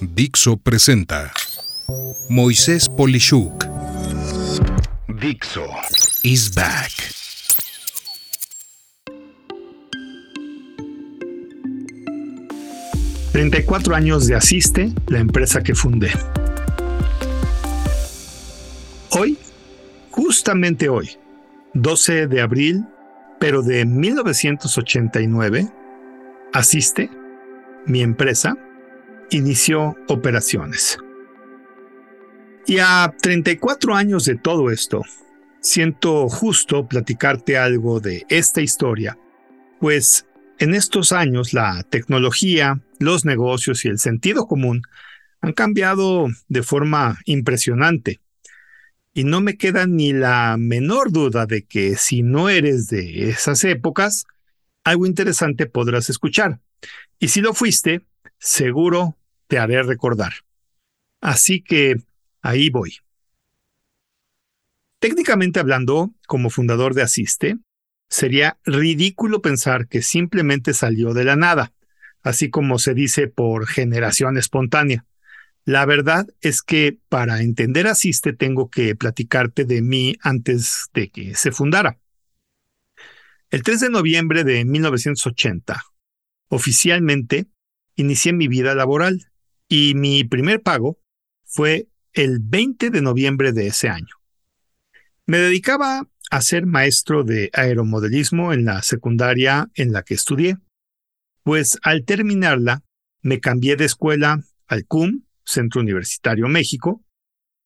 Dixo presenta Moisés Polishuk. Dixo is back. ...34 años de Asiste, la empresa que fundé. Hoy, justamente hoy, 12 de abril, pero de 1989, Asiste, mi empresa, inició operaciones. Y a 34 años de todo esto, siento justo platicarte algo de esta historia, pues en estos años la tecnología, los negocios y el sentido común han cambiado de forma impresionante. Y no me queda ni la menor duda de que si no eres de esas épocas, algo interesante podrás escuchar. Y si lo fuiste, seguro te haré recordar. Así que ahí voy. Técnicamente hablando, como fundador de Asiste, sería ridículo pensar que simplemente salió de la nada, así como se dice por generación espontánea. La verdad es que para entender Asiste tengo que platicarte de mí antes de que se fundara. El 3 de noviembre de 1980, oficialmente, inicié mi vida laboral y mi primer pago fue el 20 de noviembre de ese año. Me dedicaba a ser maestro de aeromodelismo en la secundaria en la que estudié, pues al terminarla me cambié de escuela al CUM, Centro Universitario México,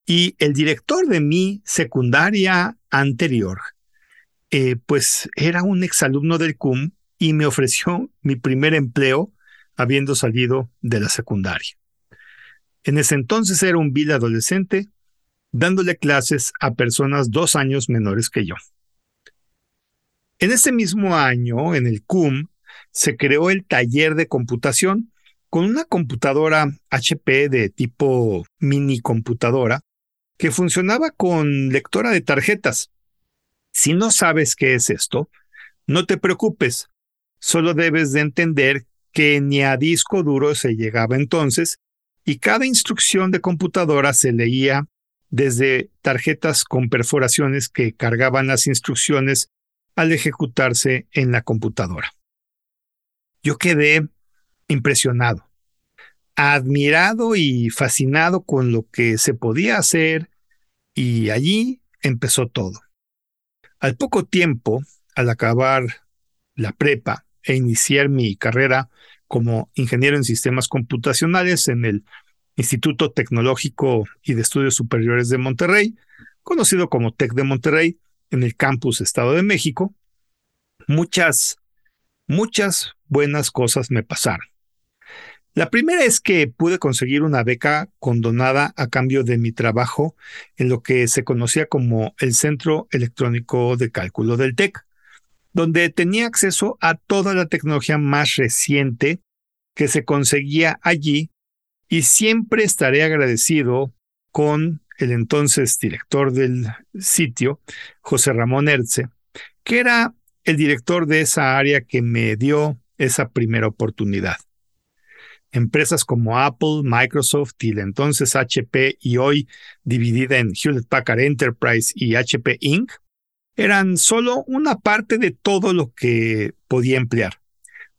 y el director de mi secundaria anterior, eh, pues era un exalumno del CUM y me ofreció mi primer empleo habiendo salido de la secundaria. En ese entonces era un vil adolescente dándole clases a personas dos años menores que yo. En ese mismo año, en el CUM, se creó el taller de computación con una computadora HP de tipo mini computadora que funcionaba con lectora de tarjetas. Si no sabes qué es esto, no te preocupes, solo debes de entender que ni a disco duro se llegaba entonces y cada instrucción de computadora se leía desde tarjetas con perforaciones que cargaban las instrucciones al ejecutarse en la computadora. Yo quedé impresionado, admirado y fascinado con lo que se podía hacer y allí empezó todo. Al poco tiempo, al acabar la prepa e iniciar mi carrera como ingeniero en sistemas computacionales en el Instituto Tecnológico y de Estudios Superiores de Monterrey, conocido como TEC de Monterrey, en el campus Estado de México, muchas, muchas buenas cosas me pasaron. La primera es que pude conseguir una beca condonada a cambio de mi trabajo en lo que se conocía como el Centro Electrónico de Cálculo del TEC donde tenía acceso a toda la tecnología más reciente que se conseguía allí y siempre estaré agradecido con el entonces director del sitio, José Ramón Erce, que era el director de esa área que me dio esa primera oportunidad. Empresas como Apple, Microsoft y el entonces HP y hoy dividida en Hewlett Packard Enterprise y HP Inc eran solo una parte de todo lo que podía emplear,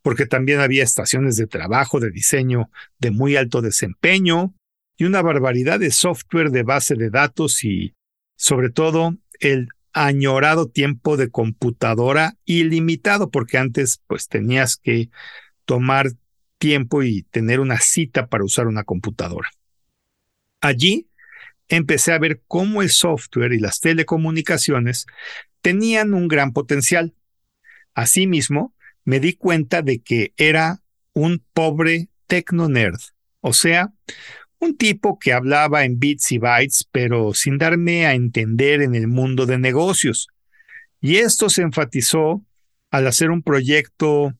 porque también había estaciones de trabajo, de diseño de muy alto desempeño y una barbaridad de software de base de datos y, sobre todo, el añorado tiempo de computadora ilimitado, porque antes pues tenías que tomar tiempo y tener una cita para usar una computadora. Allí empecé a ver cómo el software y las telecomunicaciones tenían un gran potencial. Asimismo, me di cuenta de que era un pobre tecno-nerd, o sea, un tipo que hablaba en bits y bytes, pero sin darme a entender en el mundo de negocios. Y esto se enfatizó al hacer un proyecto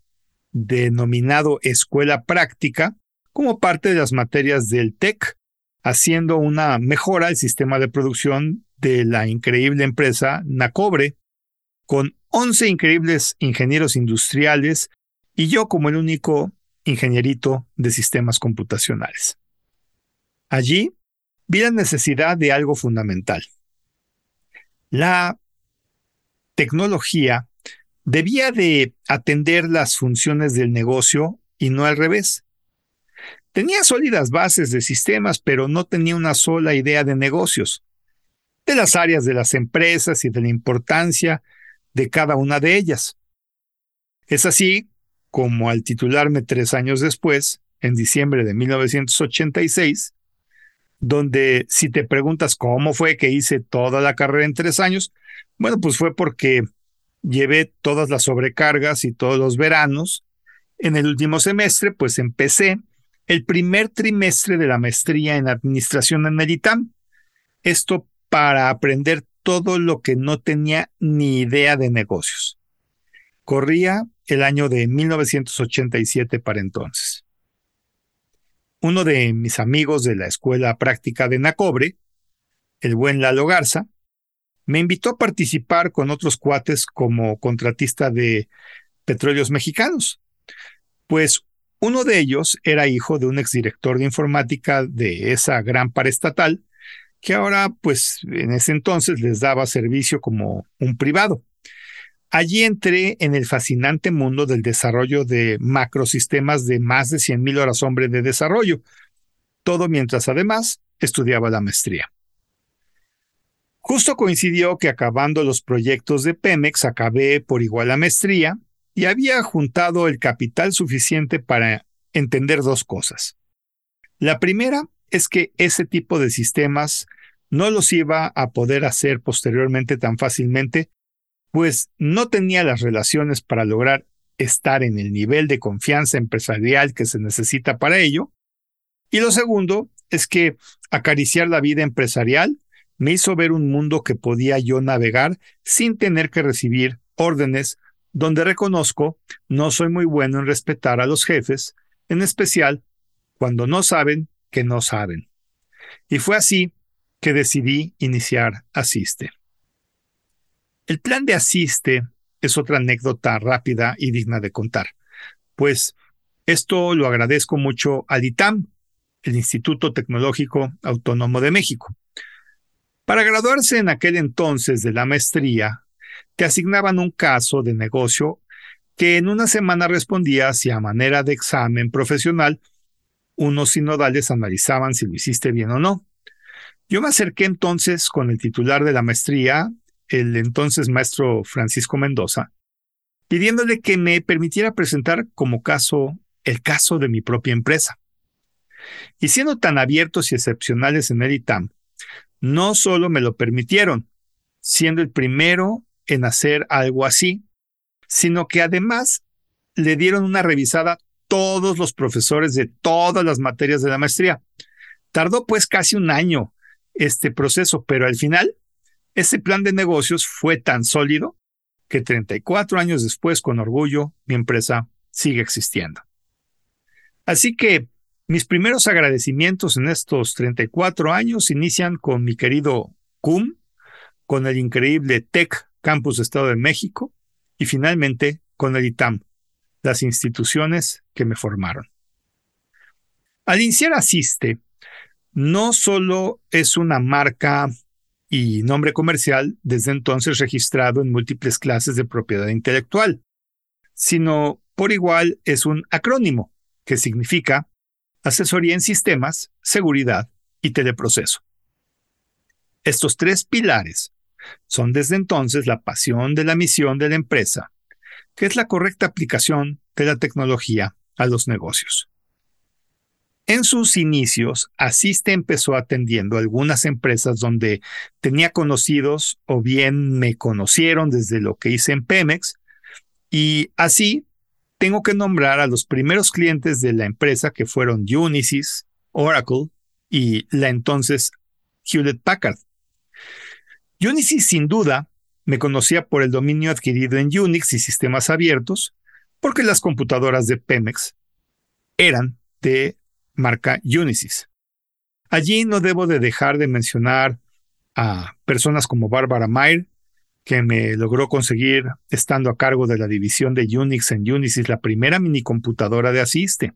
denominado Escuela Práctica como parte de las materias del TEC, haciendo una mejora al sistema de producción de la increíble empresa Nacobre, con 11 increíbles ingenieros industriales y yo como el único ingenierito de sistemas computacionales. Allí vi la necesidad de algo fundamental. La tecnología debía de atender las funciones del negocio y no al revés. Tenía sólidas bases de sistemas, pero no tenía una sola idea de negocios, de las áreas de las empresas y de la importancia de cada una de ellas. Es así como al titularme tres años después, en diciembre de 1986, donde si te preguntas cómo fue que hice toda la carrera en tres años, bueno, pues fue porque llevé todas las sobrecargas y todos los veranos. En el último semestre, pues empecé el primer trimestre de la maestría en administración en el ITAM. Esto para aprender todo lo que no tenía ni idea de negocios. Corría el año de 1987 para entonces. Uno de mis amigos de la escuela práctica de Nacobre, el buen Lalo Garza, me invitó a participar con otros cuates como contratista de petróleos mexicanos. Pues uno de ellos era hijo de un exdirector de informática de esa gran paraestatal, que ahora, pues en ese entonces les daba servicio como un privado. Allí entré en el fascinante mundo del desarrollo de macrosistemas de más de 100.000 horas hombre de desarrollo, todo mientras además estudiaba la maestría. Justo coincidió que acabando los proyectos de Pemex acabé por igual la maestría y había juntado el capital suficiente para entender dos cosas. La primera es que ese tipo de sistemas no los iba a poder hacer posteriormente tan fácilmente, pues no tenía las relaciones para lograr estar en el nivel de confianza empresarial que se necesita para ello. Y lo segundo es que acariciar la vida empresarial me hizo ver un mundo que podía yo navegar sin tener que recibir órdenes donde reconozco no soy muy bueno en respetar a los jefes, en especial cuando no saben que no saben. Y fue así que decidí iniciar Asiste. El plan de Asiste es otra anécdota rápida y digna de contar, pues esto lo agradezco mucho al ITAM, el Instituto Tecnológico Autónomo de México. Para graduarse en aquel entonces de la maestría, te asignaban un caso de negocio que en una semana respondía si a manera de examen profesional unos sinodales analizaban si lo hiciste bien o no. Yo me acerqué entonces con el titular de la maestría, el entonces maestro Francisco Mendoza, pidiéndole que me permitiera presentar como caso el caso de mi propia empresa. Y siendo tan abiertos y excepcionales en el ITAM, no solo me lo permitieron, siendo el primero en hacer algo así, sino que además le dieron una revisada todos los profesores de todas las materias de la maestría. Tardó pues casi un año este proceso, pero al final ese plan de negocios fue tan sólido que 34 años después, con orgullo, mi empresa sigue existiendo. Así que mis primeros agradecimientos en estos 34 años inician con mi querido CUM, con el increíble Tech Campus Estado de México y finalmente con el ITAM, las instituciones que me formaron. Al iniciar Asiste, no solo es una marca y nombre comercial desde entonces registrado en múltiples clases de propiedad intelectual, sino por igual es un acrónimo que significa asesoría en sistemas, seguridad y teleproceso. Estos tres pilares son desde entonces la pasión de la misión de la empresa, que es la correcta aplicación de la tecnología a los negocios. En sus inicios, Asiste empezó atendiendo algunas empresas donde tenía conocidos o bien me conocieron desde lo que hice en Pemex, y así tengo que nombrar a los primeros clientes de la empresa que fueron Unisys, Oracle y la entonces Hewlett Packard. Unisys sin duda me conocía por el dominio adquirido en Unix y sistemas abiertos, porque las computadoras de Pemex eran de marca Unisys. Allí no debo de dejar de mencionar a personas como Barbara Mayer, que me logró conseguir estando a cargo de la división de Unix en Unisys, la primera minicomputadora de Asiste.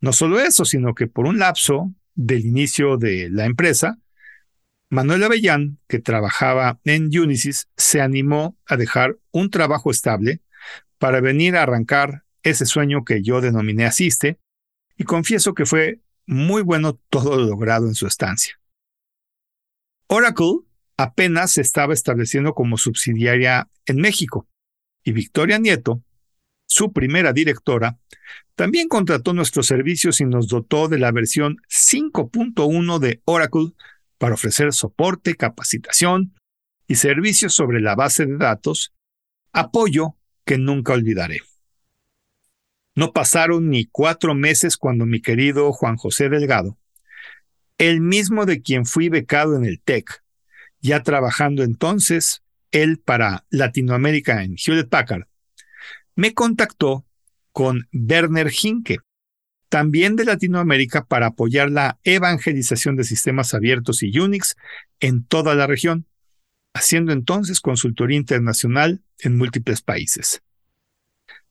No solo eso, sino que por un lapso del inicio de la empresa, Manuel Avellán, que trabajaba en Unisys, se animó a dejar un trabajo estable para venir a arrancar ese sueño que yo denominé Asiste, y confieso que fue muy bueno todo lo logrado en su estancia. Oracle apenas se estaba estableciendo como subsidiaria en México, y Victoria Nieto, su primera directora, también contrató nuestros servicios y nos dotó de la versión 5.1 de Oracle para ofrecer soporte, capacitación y servicios sobre la base de datos, apoyo que nunca olvidaré. No pasaron ni cuatro meses cuando mi querido Juan José Delgado, el mismo de quien fui becado en el TEC, ya trabajando entonces él para Latinoamérica en Hewlett Packard, me contactó con Werner Hinke, también de Latinoamérica, para apoyar la evangelización de sistemas abiertos y Unix en toda la región, haciendo entonces consultoría internacional en múltiples países.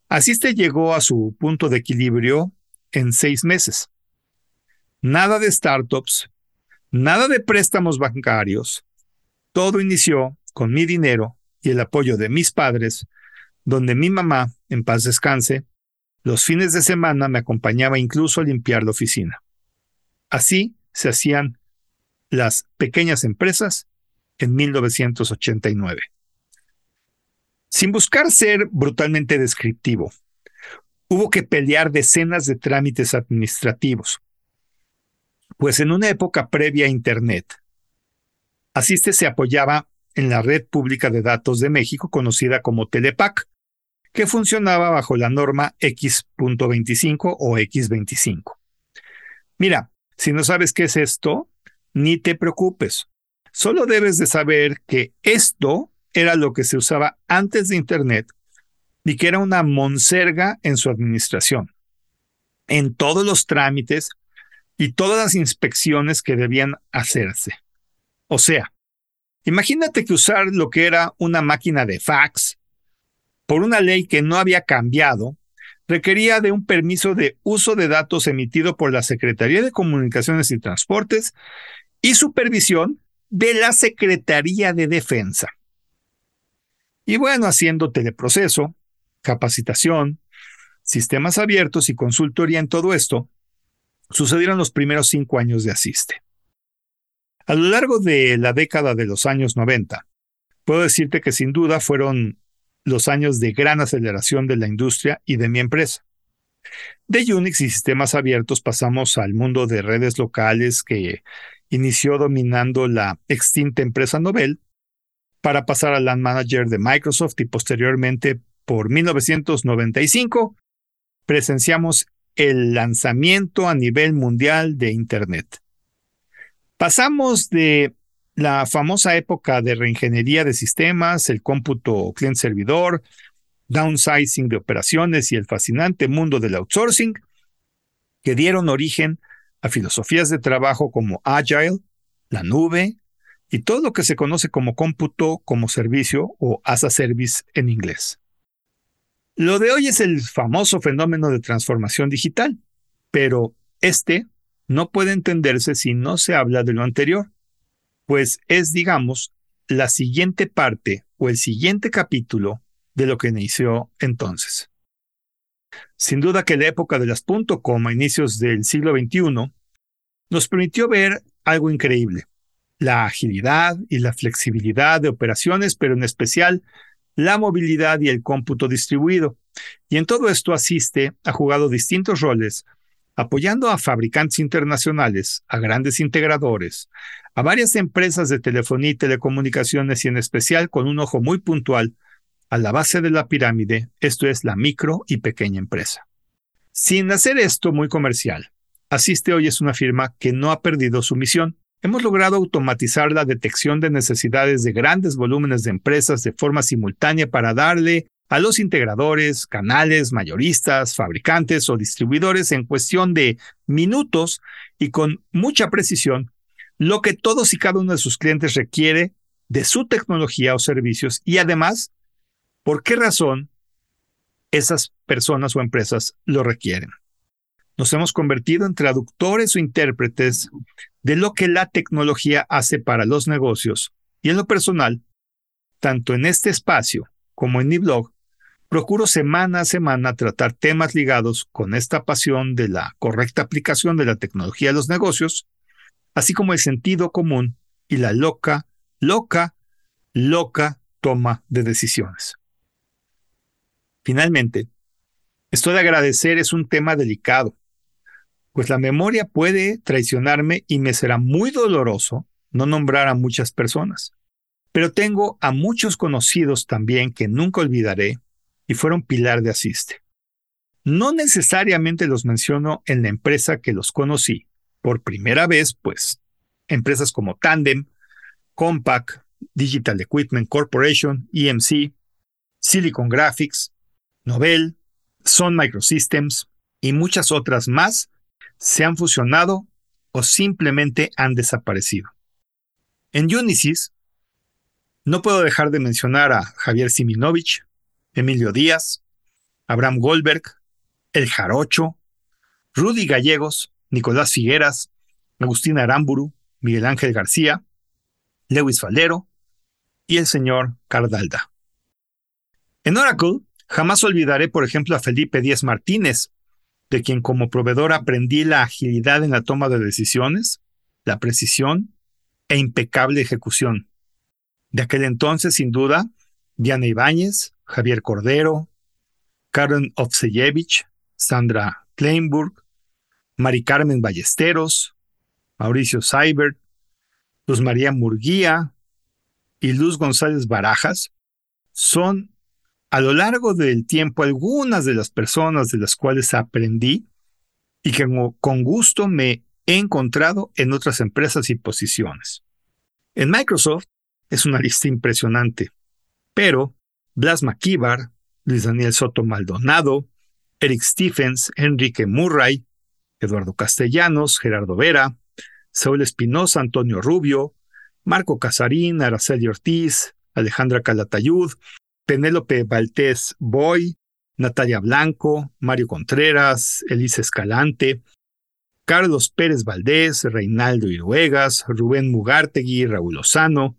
Asiste llegó a su punto de equilibrio en seis meses. Nada de startups, nada de préstamos bancarios. Todo inició con mi dinero y el apoyo de mis padres, donde mi mamá, en paz descanse, los fines de semana me acompañaba incluso a limpiar la oficina. Así se hacían las pequeñas empresas en 1989 sin buscar ser brutalmente descriptivo. Hubo que pelear decenas de trámites administrativos, pues en una época previa a Internet, Asiste se apoyaba en la Red Pública de Datos de México, conocida como Telepac, que funcionaba bajo la norma X.25 o X25. Mira, si no sabes qué es esto, ni te preocupes. Solo debes de saber que esto era lo que se usaba antes de Internet y que era una monserga en su administración, en todos los trámites y todas las inspecciones que debían hacerse. O sea, imagínate que usar lo que era una máquina de fax por una ley que no había cambiado requería de un permiso de uso de datos emitido por la Secretaría de Comunicaciones y Transportes y supervisión de la Secretaría de Defensa. Y bueno, haciendo teleproceso, capacitación, sistemas abiertos y consultoría en todo esto, sucedieron los primeros cinco años de Asiste. A lo largo de la década de los años 90, puedo decirte que sin duda fueron los años de gran aceleración de la industria y de mi empresa. De Unix y sistemas abiertos pasamos al mundo de redes locales que inició dominando la extinta empresa Nobel para pasar al Land Manager de Microsoft y posteriormente por 1995 presenciamos el lanzamiento a nivel mundial de Internet. Pasamos de la famosa época de reingeniería de sistemas, el cómputo client-servidor, downsizing de operaciones y el fascinante mundo del outsourcing, que dieron origen a filosofías de trabajo como Agile, la nube, y todo lo que se conoce como cómputo como servicio o as a service en inglés. Lo de hoy es el famoso fenómeno de transformación digital, pero este no puede entenderse si no se habla de lo anterior, pues es, digamos, la siguiente parte o el siguiente capítulo de lo que inició entonces. Sin duda que la época de las .com a inicios del siglo XXI nos permitió ver algo increíble la agilidad y la flexibilidad de operaciones, pero en especial la movilidad y el cómputo distribuido. Y en todo esto asiste, ha jugado distintos roles, apoyando a fabricantes internacionales, a grandes integradores, a varias empresas de telefonía y telecomunicaciones y en especial con un ojo muy puntual a la base de la pirámide, esto es la micro y pequeña empresa. Sin hacer esto muy comercial, Asiste hoy es una firma que no ha perdido su misión, hemos logrado automatizar la detección de necesidades de grandes volúmenes de empresas de forma simultánea para darle a los integradores, canales, mayoristas, fabricantes o distribuidores en cuestión de minutos y con mucha precisión lo que todos y cada uno de sus clientes requiere de su tecnología o servicios y además por qué razón esas personas o empresas lo requieren. Nos hemos convertido en traductores o intérpretes de lo que la tecnología hace para los negocios y en lo personal, tanto en este espacio como en mi blog, procuro semana a semana tratar temas ligados con esta pasión de la correcta aplicación de la tecnología a los negocios, así como el sentido común y la loca, loca, loca toma de decisiones. Finalmente, esto de agradecer es un tema delicado, pues la memoria puede traicionarme y me será muy doloroso no nombrar a muchas personas. Pero tengo a muchos conocidos también que nunca olvidaré y fueron pilar de Asiste. No necesariamente los menciono en la empresa que los conocí por primera vez, pues empresas como Tandem, Compaq, Digital Equipment Corporation, EMC, Silicon Graphics, Nobel, Sun Microsystems y muchas otras más se han fusionado o simplemente han desaparecido. En Unisys, no puedo dejar de mencionar a Javier Siminovich, Emilio Díaz, Abraham Goldberg, El Jarocho, Rudy Gallegos, Nicolás Figueras, Agustín Aramburu, Miguel Ángel García, Lewis Faldero y el señor Cardalda. En Oracle, jamás olvidaré, por ejemplo, a Felipe Díez Martínez, de quien como proveedor aprendí la agilidad en la toma de decisiones, la precisión e impecable ejecución. De aquel entonces, sin duda, Diana Ibáñez, Javier Cordero, Karen Ovseyevich, Sandra Kleinburg, Mari Carmen Ballesteros, Mauricio Seibert, Luz María Murguía y Luz González Barajas son a lo largo del tiempo algunas de las personas de las cuales aprendí y que con gusto me he encontrado en otras empresas y posiciones. En Microsoft es una lista impresionante, pero Blas McKeever, Luis Daniel Soto Maldonado, Eric Stephens, Enrique Murray, Eduardo Castellanos, Gerardo Vera, Saúl Espinosa, Antonio Rubio, Marco Casarín, Araceli Ortiz, Alejandra Calatayud, Penélope Valtés Boy, Natalia Blanco, Mario Contreras, Elisa Escalante, Carlos Pérez Valdés, Reinaldo Iruegas, Rubén Mugartegui, Raúl Lozano,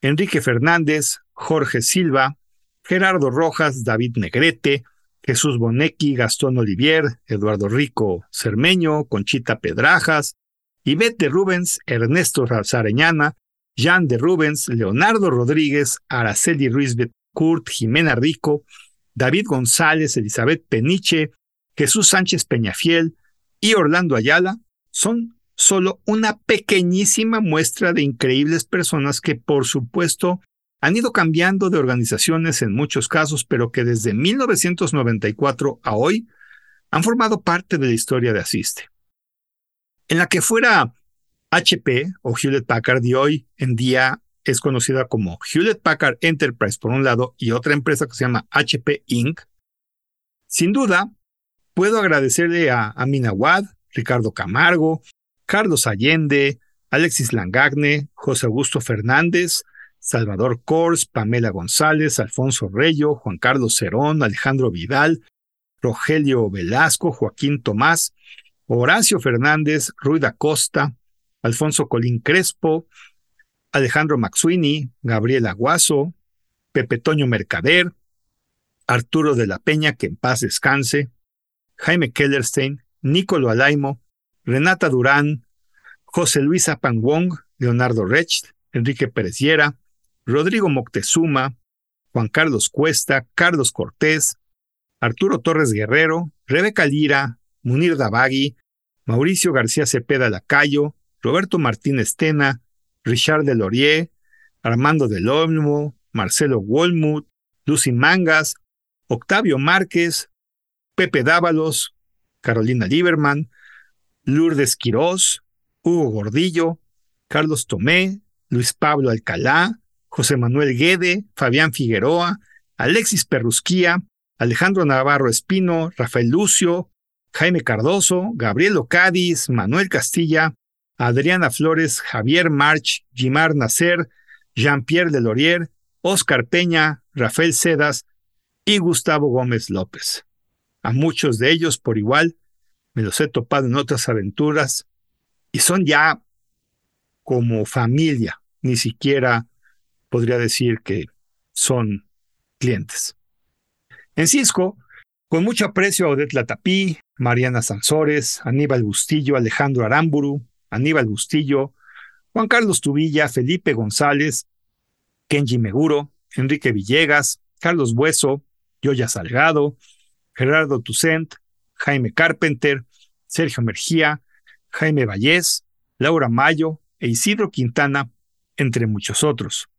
Enrique Fernández, Jorge Silva, Gerardo Rojas, David Negrete, Jesús Bonecki, Gastón Olivier, Eduardo Rico Cermeño, Conchita Pedrajas, Ivette de Rubens, Ernesto Razareñana, Jean de Rubens, Leonardo Rodríguez, Araceli Ruiz Kurt, Jimena Rico, David González, Elizabeth Peniche, Jesús Sánchez Peñafiel y Orlando Ayala son solo una pequeñísima muestra de increíbles personas que, por supuesto, han ido cambiando de organizaciones en muchos casos, pero que desde 1994 a hoy han formado parte de la historia de Asiste. En la que fuera HP o Hewlett Packard y hoy en día es conocida como Hewlett Packard Enterprise por un lado y otra empresa que se llama HP Inc., sin duda, puedo agradecerle a Amina Wad, Ricardo Camargo, Carlos Allende, Alexis Langagne, José Augusto Fernández, Salvador Kors, Pamela González, Alfonso Reyo, Juan Carlos Cerón, Alejandro Vidal, Rogelio Velasco, Joaquín Tomás, Horacio Fernández, Ruida Costa, Alfonso Colín Crespo, Alejandro Maxuini, Gabriel Aguaso, Pepe Toño Mercader, Arturo de la Peña, que en paz descanse, Jaime Kellerstein, Nicolo Alaimo, Renata Durán, José Luis Apangwong, Leonardo Recht, Enrique Pereziera, Rodrigo Moctezuma, Juan Carlos Cuesta, Carlos Cortés, Arturo Torres Guerrero, Rebeca Lira, Munir Davagui, Mauricio García Cepeda Lacayo, Roberto Martínez Tena, Richard Delorier, Armando del Olmo, Marcelo Wolmuth, Lucy Mangas, Octavio Márquez, Pepe Dávalos, Carolina Lieberman, Lourdes Quirós, Hugo Gordillo, Carlos Tomé, Luis Pablo Alcalá, José Manuel Guede, Fabián Figueroa, Alexis Perrusquía, Alejandro Navarro Espino, Rafael Lucio, Jaime Cardoso, Gabriel Ocadis, Manuel Castilla, Adriana Flores, Javier March, Jimar Nacer, Jean-Pierre Delorier, Oscar Peña, Rafael Sedas y Gustavo Gómez López. A muchos de ellos por igual me los he topado en otras aventuras y son ya como familia, ni siquiera podría decir que son clientes. En Cisco, con mucho aprecio a Odette Latapí, Mariana Sansores, Aníbal Bustillo, Alejandro Aramburu, Aníbal Bustillo, Juan Carlos Tubilla, Felipe González, Kenji Meguro, Enrique Villegas, Carlos Bueso, Yoya Salgado, Gerardo Tucent, Jaime Carpenter, Sergio Mergía, Jaime Vallés, Laura Mayo e Isidro Quintana, entre muchos otros.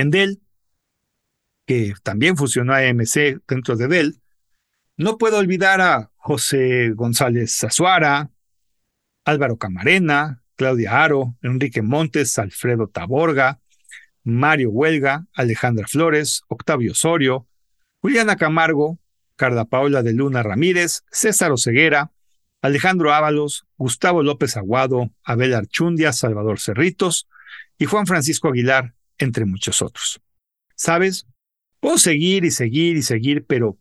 En Dell, que también fusionó a AMC dentro de Dell, no puedo olvidar a José González Azuara, Álvaro Camarena, Claudia Aro, Enrique Montes, Alfredo Taborga, Mario Huelga, Alejandra Flores, Octavio Osorio, Juliana Camargo, Carla Paula de Luna Ramírez, César Oceguera, Alejandro Ábalos, Gustavo López Aguado, Abel Archundia, Salvador Cerritos y Juan Francisco Aguilar, entre muchos otros. ¿Sabes? Puedo seguir y seguir y seguir, pero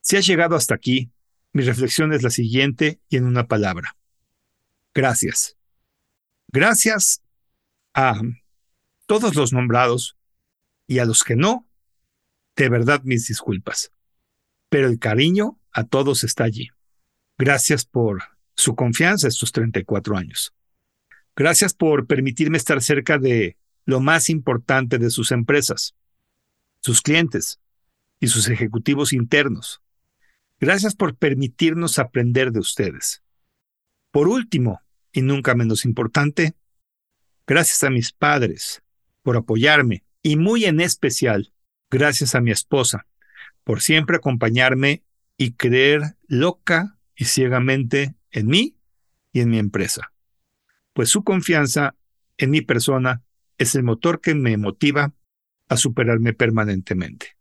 si has llegado hasta aquí, mi reflexión es la siguiente y en una palabra. Gracias. Gracias a todos los nombrados y a los que no, de verdad mis disculpas. Pero el cariño a todos está allí. Gracias por su confianza estos 34 años. Gracias por permitirme estar cerca de lo más importante de sus empresas, sus clientes y sus ejecutivos internos. Gracias por permitirnos aprender de ustedes. Por último, y nunca menos importante, gracias a mis padres por apoyarme y muy en especial gracias a mi esposa por siempre acompañarme y creer loca y ciegamente en mí y en mi empresa. Pues su confianza en mi persona es el motor que me motiva a superarme permanentemente.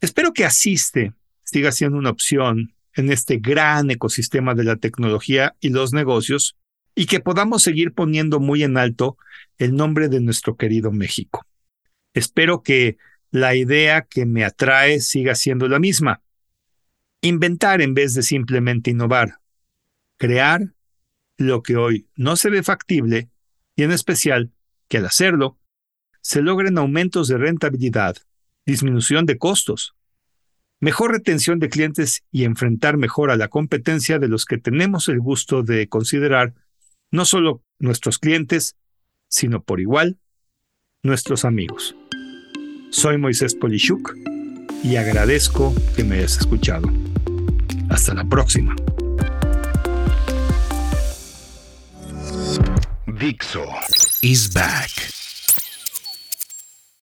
Espero que Asiste siga siendo una opción en este gran ecosistema de la tecnología y los negocios y que podamos seguir poniendo muy en alto el nombre de nuestro querido México. Espero que la idea que me atrae siga siendo la misma. Inventar en vez de simplemente innovar. Crear lo que hoy no se ve factible y en especial que al hacerlo se logren aumentos de rentabilidad, disminución de costos, mejor retención de clientes y enfrentar mejor a la competencia de los que tenemos el gusto de considerar no solo nuestros clientes, sino por igual nuestros amigos. Soy Moisés Polishuk y agradezco que me hayas escuchado. Hasta la próxima. Dixo is back.